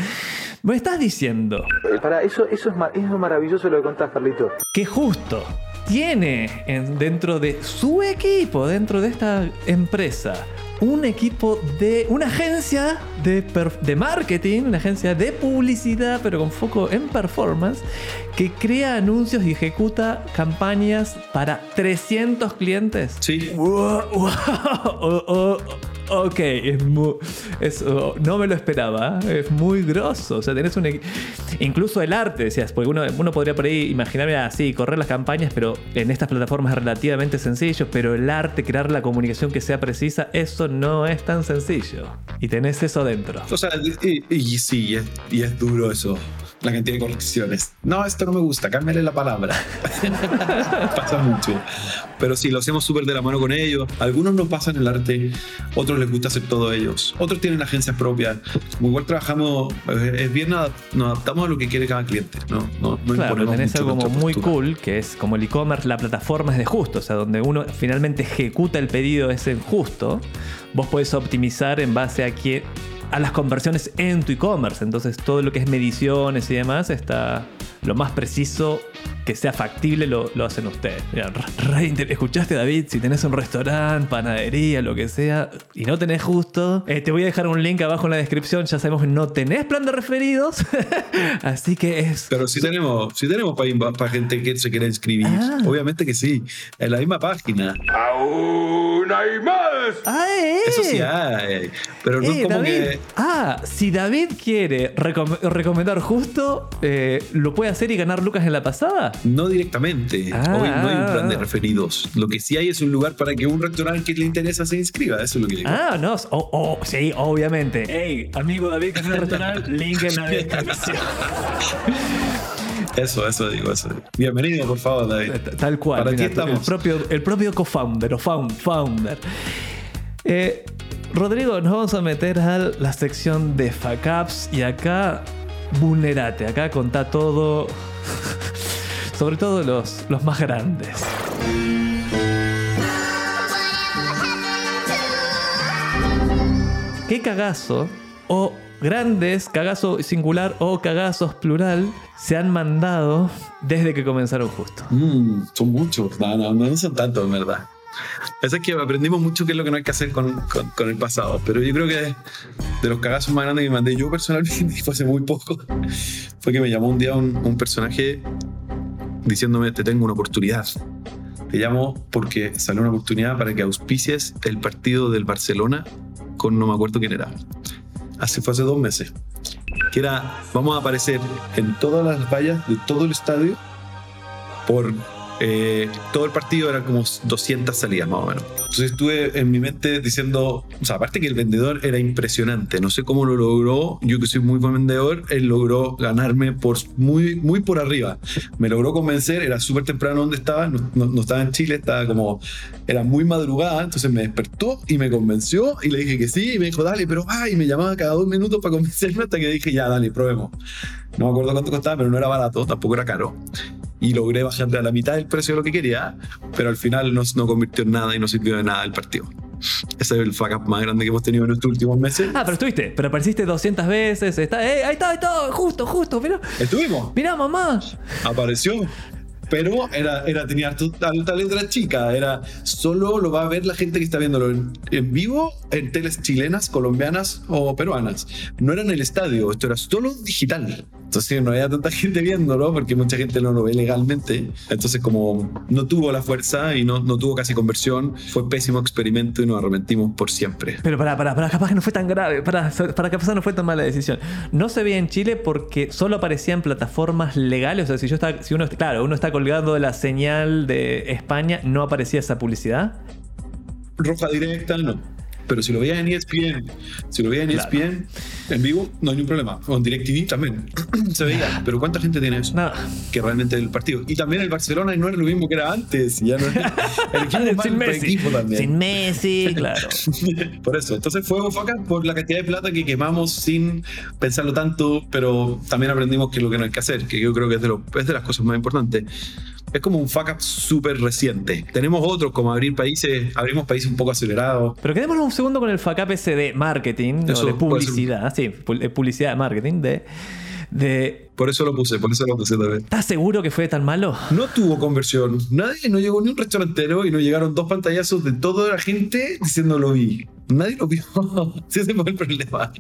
[SPEAKER 1] Me estás diciendo
[SPEAKER 7] Para, eso, eso es, eso es maravilloso lo que contás, Carlito.
[SPEAKER 1] que justo tiene en- dentro de su equipo, dentro de esta empresa, un equipo de una agencia de, de marketing, una agencia de publicidad, pero con foco en performance, que crea anuncios y ejecuta campañas para 300 clientes.
[SPEAKER 3] sí,
[SPEAKER 1] Wow, wow, oh, oh, ok, es mu- es, oh, no me lo esperaba, ¿eh? es muy grosso. O sea, tenés un. Incluso el arte, decías, porque uno, uno podría por ahí imaginarme así, correr las campañas, pero en estas plataformas es relativamente sencillo. Pero el arte, crear la comunicación que sea precisa, eso no es tan sencillo. Y tenés eso dentro.
[SPEAKER 3] O sea, y, y sí, y es, y es duro eso. La cantidad de correcciones. No, esto no me gusta, cámbiale la palabra. Pasa mucho. Pero sí, lo hacemos súper de la mano con ellos. Algunos nos pasan el arte, otros les gusta hacer todo ellos. Otros tienen agencias propias. Como igual trabajamos, eh, es bien, nos adaptamos a lo que quiere cada cliente. No, no, no
[SPEAKER 1] Claro,
[SPEAKER 3] imponemos
[SPEAKER 1] tenés algo como muy cool, que es como el e-commerce, la plataforma es de justo, o sea, donde uno finalmente ejecuta el pedido es en justo, vos podés optimizar en base a quién a las conversiones en tu e-commerce. Entonces todo lo que es mediciones y demás está lo más preciso que sea factible lo, lo hacen ustedes. Mira, re- re inter- ¿Escuchaste David? Si tenés un restaurante, panadería, lo que sea, y no tenés justo, eh, te voy a dejar un link abajo en la descripción. Ya sabemos que no tenés plan de referidos. Así que es
[SPEAKER 3] Pero sí tenemos, sí tenemos para gente que se quiera inscribir.
[SPEAKER 1] Ah.
[SPEAKER 3] Obviamente que sí. En la misma página.
[SPEAKER 2] ¡Aún hay más!
[SPEAKER 1] ¡Ah, eh!
[SPEAKER 3] Eso sí hay. Pero no
[SPEAKER 1] Eh,
[SPEAKER 3] es como
[SPEAKER 1] David.
[SPEAKER 3] que.
[SPEAKER 1] Ah, si David quiere recom- recomendar justo, eh, ¿lo puede hacer y ganar lucas en la pasada?
[SPEAKER 3] No directamente.
[SPEAKER 1] Ah.
[SPEAKER 3] Hoy no hay un plan de referidos. Lo que sí hay es un lugar para que un restaurante que le interesa se inscriba. Eso es lo que digo.
[SPEAKER 1] Ah, no. Oh, oh, sí, obviamente. Hey, amigo David, que es el restaurante, link en la descripción.
[SPEAKER 3] Eso, eso digo, eso digo. Bienvenido, por favor, David.
[SPEAKER 1] Tal cual.
[SPEAKER 3] Para ti
[SPEAKER 1] mira, el,
[SPEAKER 3] estamos.
[SPEAKER 1] propio, el propio co-founder o found- founder. Eh, Rodrigo, nos vamos a meter a la sección de fuck ups y acá vulnerate, acá contá todo, sobre todo los, los más grandes. ¿Qué cagazo o grandes, cagazo singular o cagazos plural, se han mandado desde que comenzaron justo?
[SPEAKER 3] Mm, son muchos. No, no, no son tantos, en verdad. Es que aprendimos mucho qué es lo que no hay que hacer con, con- con el pasado. Pero yo creo que de los cagazos más grandes que me mandé yo personalmente, fue hace muy poco, fue que me llamó un día un, un personaje diciéndome: Te tengo una oportunidad. Te llamo porque salió una oportunidad para que auspicies el partido del Barcelona con no me acuerdo quién era. Así fue hace dos meses. Que era: Vamos a aparecer en todas las vallas de todo el estadio por eh, todo el partido eran como 200 salidas más o menos. Entonces estuve en mi mente diciendo, o sea, aparte que el vendedor era impresionante, no sé cómo lo logró, yo que soy muy buen vendedor, él logró ganarme por muy, muy por arriba. Me logró convencer, era súper temprano donde estaba, no, no- no estaba en Chile, estaba como, era muy madrugada, entonces me despertó y me convenció y le dije que sí, y me dijo, dale, pero va, y me llamaba cada dos minutos para convencerme hasta que dije, ya, dale, probemos. No me acuerdo cuánto costaba, pero no era barato, tampoco era caro y logré bajarle a la mitad del precio de lo que quería, pero al final no, no convirtió en nada y no sirvió de nada el partido. Ese es el fuck up más grande que hemos tenido en estos últimos meses.
[SPEAKER 1] Ah, pero estuviste, pero apareciste 200 veces. Está, eh, ahí está, ahí está, justo, justo. Mira,
[SPEAKER 3] Estuvimos,
[SPEAKER 1] mira mamá.
[SPEAKER 3] apareció. Pero era, era, tenía harto- alta letra chica, era solo lo va a ver la gente que está viéndolo en, en vivo en teles chilenas, colombianas o peruanas. No era en el estadio, esto era solo digital. Entonces no había tanta gente viéndolo porque mucha gente no lo ve legalmente. Entonces como no tuvo la fuerza y no, no tuvo casi conversión, fue pésimo experimento y nos arrepentimos por siempre.
[SPEAKER 1] Pero para, para, para, capaz que no fue tan grave. Para, para capaz no fue tan mala decisión. No se veía en Chile porque solo aparecía en plataformas legales. O sea, si yo está, si uno, claro, uno está colgando de la señal de España, no aparecía esa publicidad.
[SPEAKER 3] roja directa, no. Pero si lo veías en ESPN, si lo veías en
[SPEAKER 1] Claro.
[SPEAKER 3] ESPN en vivo, no hay ningún problema. O en DirecTV también se veía. Pero ¿cuánta gente tiene eso?
[SPEAKER 1] No.
[SPEAKER 3] Que realmente el partido. Y también el Barcelona no era lo mismo que era antes. Ya no era- el equipo
[SPEAKER 1] Sin Messi.
[SPEAKER 3] equipo también.
[SPEAKER 1] Sin Messi, claro.
[SPEAKER 3] por eso. Entonces fue up por la cantidad de plata que quemamos sin pensarlo tanto, pero también aprendimos que es lo que no hay que hacer, que yo creo que es de, lo- es de las cosas más importantes. Es como un fuck up súper reciente. Tenemos otros como abrir países, abrimos países un poco acelerados.
[SPEAKER 1] Pero quedémonos un segundo con el FACAP ese de marketing,
[SPEAKER 3] Eso
[SPEAKER 1] o de publicidad. Sí, de publicidad de marketing. De, de,
[SPEAKER 3] Por eso lo puse, por eso lo puse también.
[SPEAKER 1] ¿Estás seguro que fue tan malo?
[SPEAKER 3] No tuvo conversión. Nadie, no llegó ni un restaurantero y no llegaron dos pantallazos de toda la gente diciendo lo vi. Nadie lo vio. Sí, ese fue el problema.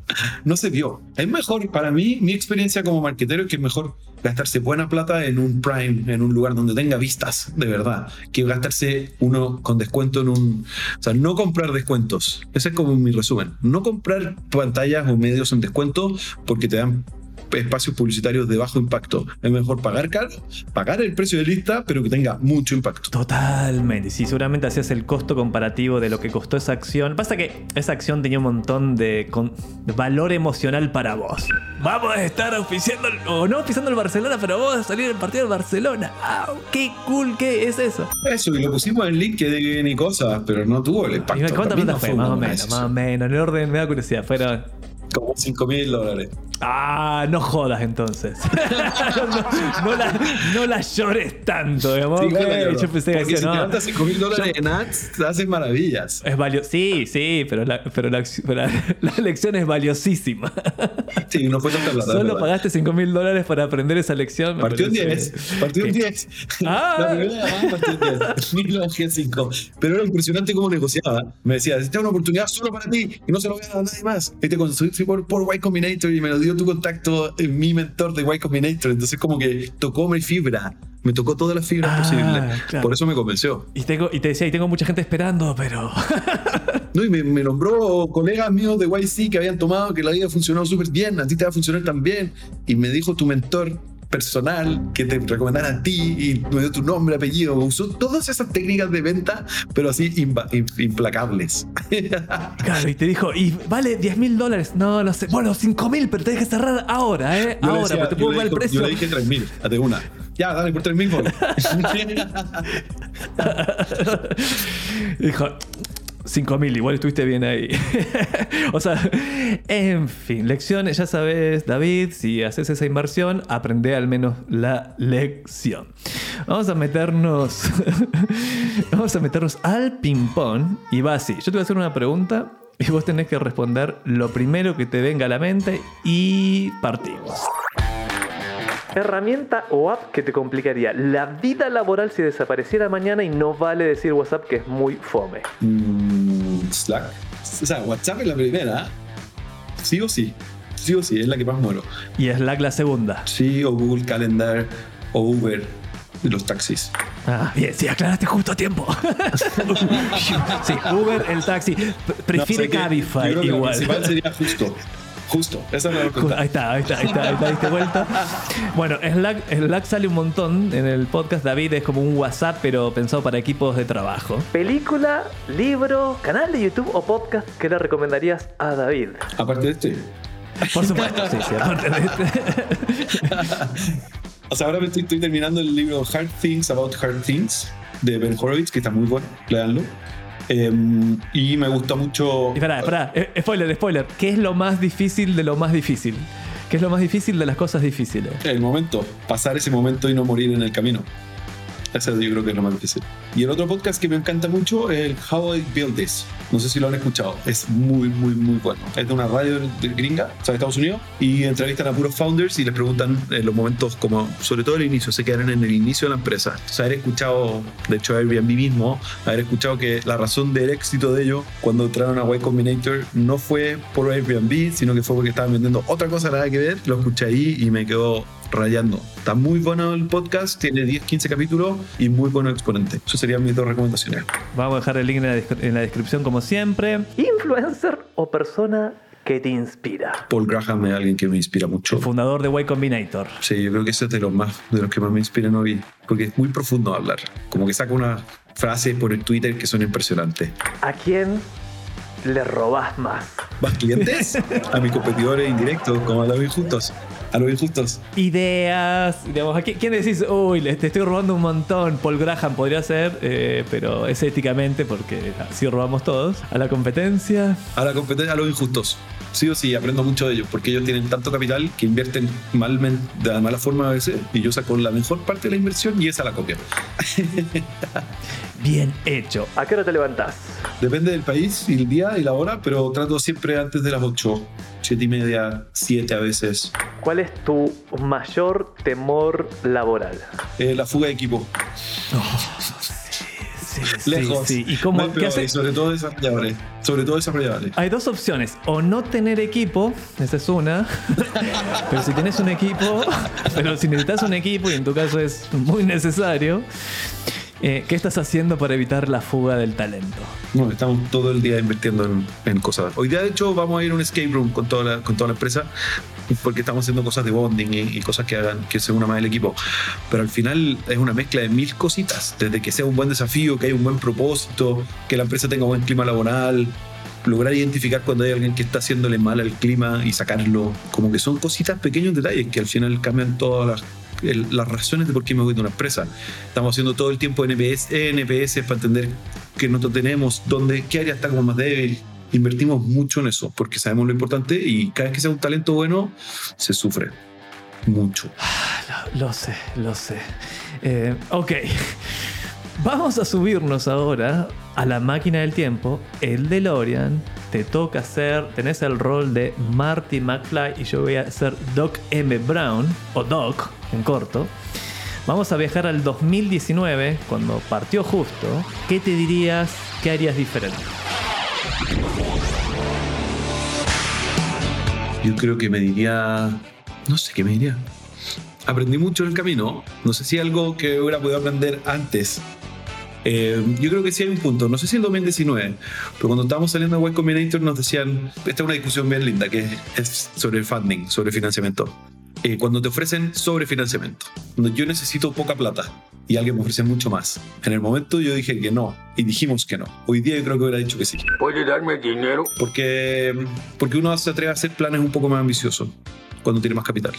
[SPEAKER 3] No se vio. Es mejor, para mí, mi experiencia como marquetero es que es mejor gastarse buena plata en un Prime, en un lugar donde tenga vistas, de verdad, que gastarse uno con descuento en un... O sea, no comprar descuentos. Ese es como mi resumen. No comprar pantallas o medios en descuento porque te dan espacios publicitarios de bajo impacto. Es mejor pagar caro, pagar el precio de lista, pero que tenga mucho impacto.
[SPEAKER 1] Totalmente. Sí, seguramente hacías el costo comparativo de lo que costó esa acción. Pasa que esa acción tenía un montón de, con- de valor emocional para vos. vamos a estar auspiciando, el- o no auspiciando el Barcelona, pero vamos a salir el partido del Barcelona. ¡Ah, ¡Qué cool que es eso!
[SPEAKER 3] Eso, y lo pusimos en LinkedIn y cosas, pero no tuvo el impacto.
[SPEAKER 1] ¿Y ¿Cuánta plata
[SPEAKER 3] no
[SPEAKER 1] fue? Más o menos, más o menos. En el orden me da curiosidad. Fueron.
[SPEAKER 3] Como 5 mil dólares.
[SPEAKER 1] Ah, no jodas entonces. no, no la, no la llores tanto, digamos.
[SPEAKER 3] Sí, claro.
[SPEAKER 1] Yo pensé que
[SPEAKER 3] Porque
[SPEAKER 1] decía,
[SPEAKER 3] si
[SPEAKER 1] no.
[SPEAKER 3] te levantas 5 mil dólares en ads, te hacen maravillas.
[SPEAKER 1] Es valioso. Sí, sí, pero, la, pero, la, la, la lección es valiosísima.
[SPEAKER 3] Sí, no fue tanta plata.
[SPEAKER 1] Solo pagaste 5 mil dólares para aprender esa lección.
[SPEAKER 3] Partió
[SPEAKER 1] parece
[SPEAKER 3] 10. Partió
[SPEAKER 1] que-
[SPEAKER 3] 10.
[SPEAKER 1] Ah.
[SPEAKER 3] La primera llamada partió en 10. Ni lo bajé en 5. Pero era impresionante cómo negociaba. Me decía, esta es una oportunidad solo para ti y no se lo voy a dar a nadie más. Cuando fui fui por, por Y Combinator y me lo dio tu contacto, eh, mi mentor de Y Combinator. Entonces, como que tocó mi fibra. Me tocó todas las fibras
[SPEAKER 1] Ah,
[SPEAKER 3] posibles.
[SPEAKER 1] claro.
[SPEAKER 3] Por eso me convenció.
[SPEAKER 1] Y, tengo, y te decía, y tengo mucha gente esperando, pero.
[SPEAKER 3] No, y me, me nombró colegas míos de YC que habían tomado, que la vida funcionó súper bien, a ti te va a funcionar también. Y me dijo tu mentor personal que te recomendara a ti y me dio tu nombre, apellido. Usó todas esas técnicas de venta, pero así implacables.
[SPEAKER 1] Claro, y te dijo, y vale 10 mil dólares. No, no sé. Bueno, 5 mil, pero tenés que cerrar ahora, ¿eh?
[SPEAKER 3] Yo
[SPEAKER 1] ahora,
[SPEAKER 3] decía-
[SPEAKER 1] pero te puedo dar el precio.
[SPEAKER 3] Yo le dije 3.000, de una. Ya, dale, por 3.000 voy.
[SPEAKER 1] Dijo, 5 mil, igual estuviste bien ahí. o sea, en fin, lecciones, ya sabes, David, si haces esa inversión, aprende al menos la lección. Vamos a meternos. vamos a meternos al ping-pong y va así. Yo te voy a hacer una pregunta y vos tenés que responder lo primero que te venga a la mente y partimos. Herramienta o app que te complicaría la vida laboral si desapareciera mañana y no vale decir WhatsApp que es muy fome.
[SPEAKER 3] Mm, Slack. O sea, WhatsApp es la primera. Sí o sí. Sí o sí, es la que más muero.
[SPEAKER 1] Y Slack la segunda.
[SPEAKER 3] Sí, o Google Calendar, o Uber, los taxis.
[SPEAKER 1] Ah, bien, sí, aclaraste justo a tiempo. sí, Uber, el taxi. Prefiere
[SPEAKER 3] No, sé que-
[SPEAKER 1] Cabify
[SPEAKER 3] yo creo que La
[SPEAKER 1] igual.
[SPEAKER 3] principal sería justo. Justo. Esa es la.
[SPEAKER 1] Ahí está, ahí está, ahí está, ahí está, diste vuelta. Bueno, Slack, Slack sale un montón en el podcast. David es como un WhatsApp, pero pensado para equipos de trabajo. ¿Película, libro, canal de YouTube o podcast que le recomendarías a David?
[SPEAKER 3] Aparte de este.
[SPEAKER 1] Por supuesto, sí, sí, aparte de este.
[SPEAKER 3] O sea, ahora me estoy, estoy terminando el libro Hard Things About Hard Things de Ben Horowitz, que está muy bueno. Leanlo. Em, y me gusta mucho.
[SPEAKER 1] Pará, pará, eh, spoiler, spoiler. ¿Qué es lo más difícil de lo más difícil? ¿Qué es lo más difícil de las cosas difíciles?
[SPEAKER 3] El momento, pasar ese momento y no morir en el camino. Eso yo creo que es lo más difícil. Y el otro podcast que me encanta mucho es el How I Built This. No sé si lo han escuchado. Es muy, muy, muy bueno. Es de una radio de gringa, o sea, de Estados Unidos, y entrevistan a puros founders y les preguntan en los momentos como, sobre todo el inicio, se quedan en el inicio de la empresa. O sea, haber escuchado, de hecho, Airbnb mismo, haber escuchado que la razón del éxito de ellos cuando entraron a Y Combinator no fue por Airbnb, sino que fue porque estaban vendiendo otra cosa nada que ver. Lo escuché ahí y me quedó rayando. Está muy bueno el podcast, tiene 10, 15 capítulos y muy bueno exponente. Eso serían mis dos recomendaciones.
[SPEAKER 1] Vamos a dejar el link en la, en la descripción como siempre. ¿Influencer o persona que te inspira?
[SPEAKER 3] Paul Graham es alguien que me inspira mucho.
[SPEAKER 1] El fundador de Y Combinator.
[SPEAKER 3] Sí, yo creo que ese es de los más, de los que más me inspiran hoy, porque es muy profundo hablar. Como que saca unas frases por el Twitter que son impresionantes.
[SPEAKER 1] ¿A quién le robás más?
[SPEAKER 3] ¿Más clientes? a mis competidores indirectos, como a los injustos. A los injustos.
[SPEAKER 1] Ideas, digamos, ¿a qui- quién decís? Uy, le- te estoy robando un montón. Paul Graham podría ser, eh, pero es éticamente porque así robamos todos. A la competencia.
[SPEAKER 3] A la competencia, a los injustos. Sí o sí, aprendo mucho de ellos, porque ellos tienen tanto capital que invierten malmen- de la mala forma a veces, y yo saco la mejor parte de la inversión y esa la copio.
[SPEAKER 1] Bien hecho. ¿A qué hora te levantás?
[SPEAKER 3] Depende del país y el día y la hora, pero trato siempre antes de las 8, 7 y media, 7 a veces.
[SPEAKER 1] ¿Cuál es tu mayor temor laboral?
[SPEAKER 3] Eh, la fuga de equipo.
[SPEAKER 1] Sí,
[SPEAKER 3] Lejos.
[SPEAKER 1] sí.
[SPEAKER 3] Sobre todo desarrolladores. Sobre todo desarrolladores.
[SPEAKER 1] Hay dos opciones. O no tener equipo, esa es una. pero si tenés un equipo, pero si necesitas un equipo, y en tu caso es muy necesario, eh, ¿qué estás haciendo para evitar la fuga del talento?
[SPEAKER 3] No, estamos todo el día invirtiendo en, cosas. Hoy día, de hecho, vamos a ir a un escape room con toda la, empresa porque estamos haciendo cosas de bonding y, cosas que hagan que se una más el equipo. Pero al final es una mezcla de mil cositas. Desde que sea un buen desafío, que haya un buen propósito, que la empresa tenga buen clima laboral, lograr identificar cuando hay alguien que está haciéndole mal al clima y sacarlo. Como que son cositas, pequeños detalles que al final cambian todas las, las razones de por qué me voy de una empresa. Estamos haciendo todo el tiempo NPS, NPS para entender qué nosotros tenemos, dónde, qué área está como más débil. Invertimos mucho en eso porque sabemos lo importante y cada vez que sea un talento bueno, se sufre mucho.
[SPEAKER 1] Lo sé, lo sé. Eh, ok. Vamos a subirnos ahora a la máquina del tiempo, el DeLorean. Te toca hacer, tenés el rol de Marty McFly y yo voy a ser Doc M. Brown, o Doc en corto. Vamos a viajar al 2019, cuando partió justo. ¿Qué te dirías? ¿Qué harías diferente?
[SPEAKER 3] Yo creo que me diría. No sé qué me diría. Aprendí mucho en el camino. No sé si algo que hubiera podido aprender antes. Eh, yo creo que sí hay un punto. No sé si el 2019, pero cuando estábamos saliendo de Y Combinator nos decían. Esta es una discusión bien linda que es sobre funding, sobre financiamiento. Eh, cuando te ofrecen sobrefinanciamiento, cuando yo necesito poca plata y alguien me ofrece mucho más. En el momento yo dije que no y dijimos que no. Hoy día yo creo que hubiera dicho que sí.
[SPEAKER 2] ¿Puede darme dinero?
[SPEAKER 3] Porque, porque uno se atreve a hacer planes un poco más ambiciosos cuando tiene más capital.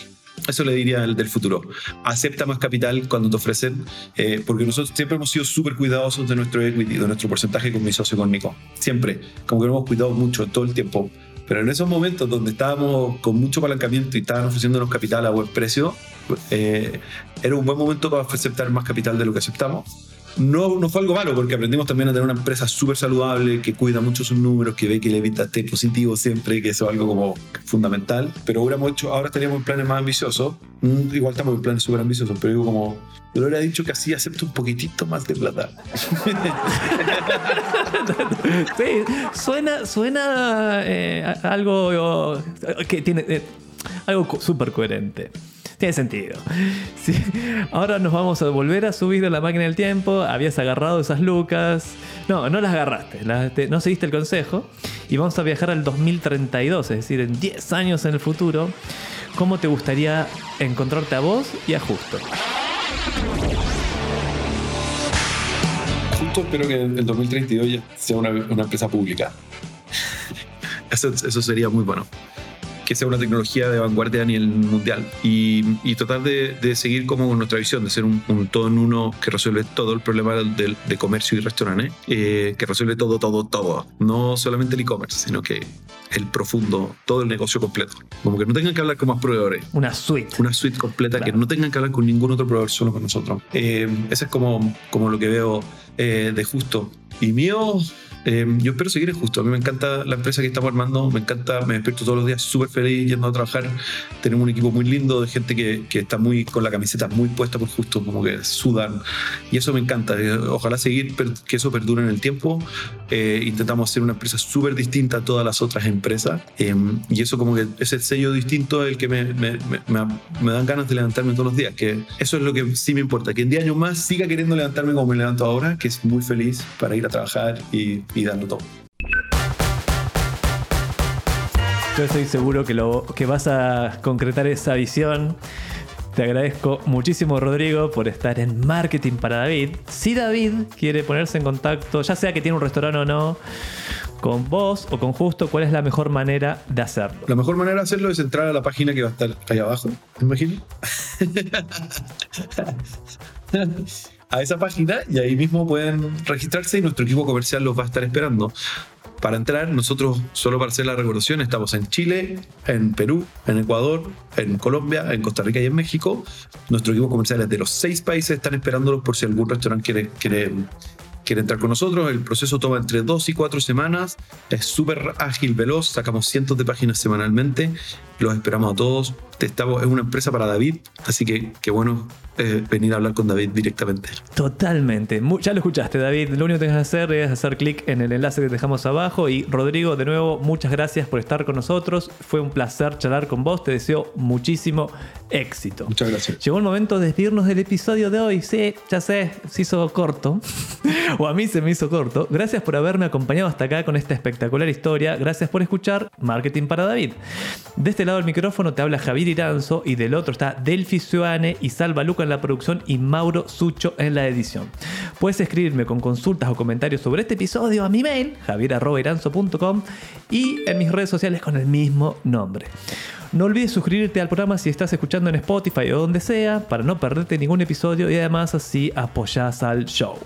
[SPEAKER 3] Eso le diría al del futuro. Acepta más capital cuando te ofrecen, eh, porque nosotros siempre hemos sido súper cuidadosos de nuestro equity, de nuestro porcentaje con mi socio, con Nico. Siempre. Como que lo hemos cuidado mucho todo el tiempo. Pero en esos momentos donde estábamos con mucho apalancamiento y estaban ofreciéndonos capital a buen precio, eh, era un buen momento para aceptar más capital de lo que aceptamos. No, no fue algo malo porque aprendimos también a tener una empresa súper saludable que cuida mucho sus números, que ve que el EBITDA esté positivo siempre, que eso es algo como fundamental. Pero hubiéramos hecho, ahora estaríamos planes más ambiciosos. Mm, Igual estamos en planes súper ambiciosos, pero digo como, yo le hubiera dicho que así acepto un poquitito más de plata.
[SPEAKER 1] Sí, suena, suena eh, algo eh, que tiene eh, algo súper coherente. Tiene sentido. Sí. Ahora nos vamos a volver a subir a la máquina del tiempo. Habías agarrado esas lucas. No, no las agarraste. las- te- no seguiste el consejo. Y vamos a viajar al 2032, es decir, en 10 años en el futuro. ¿Cómo te gustaría encontrarte a vos y a Justo?
[SPEAKER 3] Justo espero que el 2032 ya sea una, una empresa pública. Eso, eso sería muy bueno. Que sea una tecnología de vanguardia a nivel mundial y, y tratar de, de seguir como nuestra visión de ser un, un todo en uno que resuelve todo el problema del, de comercio y restaurantes, eh, que resuelve todo, todo, todo. No solamente el e-commerce, sino que el profundo, todo el negocio completo. Como que no tengan que hablar con más proveedores
[SPEAKER 1] Una suite.
[SPEAKER 3] una suite completa
[SPEAKER 1] Claro.
[SPEAKER 3] que no tengan que hablar con ningún otro proveedor, solo con nosotros. Eh, ese es como, como lo que veo eh, de Justo. Y mío, eh, yo espero seguir en Justo. A mí me encanta la empresa que estamos armando, me encanta, me despierto todos los días súper feliz yendo a trabajar. Tenemos un equipo muy lindo de gente que, que está muy con la camiseta muy puesta por Justo, como que sudan. Y eso me encanta. Eh, Ojalá seguir, que eso perdure en el tiempo. Eh, intentamos hacer una empresa súper distinta a todas las otras empresas. Eh, y eso como que ese sello distinto es el que me, me, me- me- me dan ganas de levantarme todos los días. Que eso es lo que sí me importa. Que en 10 años más siga queriendo levantarme como me levanto ahora, que es muy feliz para ir a trabajar y, y darlo todo.
[SPEAKER 1] Yo estoy seguro que, lo, que vas a concretar esa visión. Te agradezco muchísimo, Rodrigo, por estar en Marketing para David. Si David quiere ponerse en contacto, ya sea que tiene un restaurante o no, con vos o con Justo, ¿cuál es la mejor manera de hacerlo?
[SPEAKER 3] La mejor manera de hacerlo es entrar a la página que va a estar ahí abajo, me imagino. a esa página y ahí mismo pueden registrarse y nuestro equipo comercial los va a estar esperando. Para entrar, nosotros, solo para hacer la revolución, estamos en Chile, en Perú, en Ecuador, en Colombia, en Costa Rica y en México. Nuestro equipo comercial es de los seis países, están esperándolos por si algún restaurante quiere entrar con nosotros. El proceso toma entre dos y cuatro semanas. Es súper ágil, veloz. Sacamos cientos de páginas semanalmente. Los esperamos a todos. Estamos, es una empresa para David, así que qué bueno eh, venir a hablar con David directamente.
[SPEAKER 1] Totalmente. Ya lo escuchaste, David. Lo único que tienes que hacer es hacer clic en el enlace que dejamos abajo. Y Rodrigo, de nuevo, muchas gracias por estar con nosotros. Fue un placer charlar con vos. Te deseo muchísimo éxito.
[SPEAKER 3] Muchas gracias.
[SPEAKER 1] Llegó el momento de despedirnos del episodio de hoy. Sí, ya sé, se hizo corto. o a mí se me hizo corto. Gracias por haberme acompañado hasta acá con esta espectacular historia. Gracias por escuchar Marketing para David. De este lado del micrófono te habla Javier Iranzo y del otro está Delphi Suane y Salva Luca en la producción y Mauro Sucho en la edición. Puedes escribirme con consultas o comentarios sobre este episodio a mi mail, javier.iranzo.com y en mis redes sociales con el mismo nombre. No olvides suscribirte al programa si estás escuchando en Spotify o donde sea para no perderte ningún episodio y además así apoyás al show.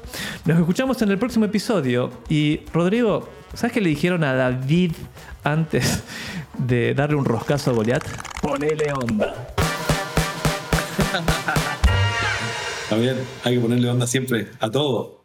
[SPEAKER 1] Nos escuchamos en el próximo episodio y Rodrigo, ¿sabes qué le dijeron a David antes de darle un roscazo a Goliat? Ponele onda.
[SPEAKER 3] También hay que ponerle onda siempre a todo.